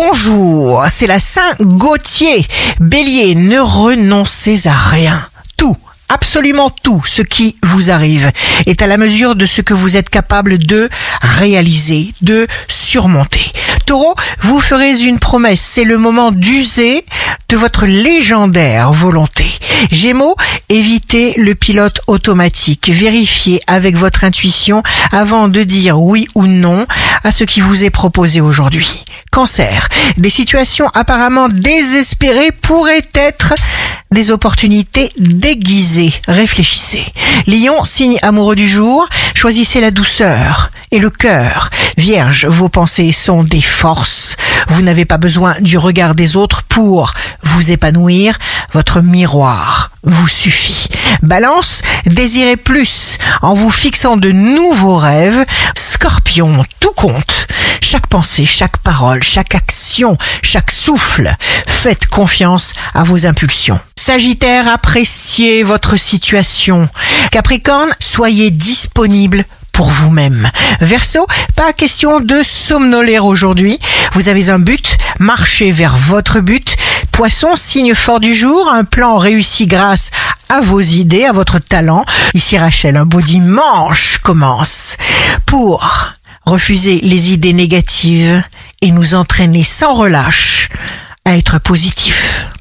Bonjour, c'est la Saint Gauthier. Bélier, ne renoncez à rien. Tout. Absolument tout ce qui vous arrive est à la mesure de ce que vous êtes capable de réaliser, de surmonter. Taureau, vous ferez une promesse, c'est le moment d'user de votre légendaire volonté. Gémeaux, évitez le pilote automatique. Vérifiez avec votre intuition avant de dire oui ou non à ce qui vous est proposé aujourd'hui. Cancer, des situations apparemment désespérées pourraient être des opportunités déguisées. Réfléchissez. Lion, signe amoureux du jour, choisissez la douceur et le cœur. Vierge, vos pensées sont des forces. Vous n'avez pas besoin du regard des autres pour vous épanouir. Votre miroir vous suffit. Balance, désirez plus en vous fixant de nouveaux rêves. Scorpion, tout compte. Chaque pensée, chaque parole, chaque action, chaque souffle. Faites confiance à vos impulsions. Sagittaire, appréciez votre situation. Capricorne, soyez disponible pour vous-même. Verseau, pas question de somnoler aujourd'hui. Vous avez un but, marchez vers votre but. Poisson, signe fort du jour, un plan réussi grâce à vos idées, à votre talent. Ici Rachel, un beau dimanche commence pour refuser les idées négatives et nous entraîner sans relâche à être positif.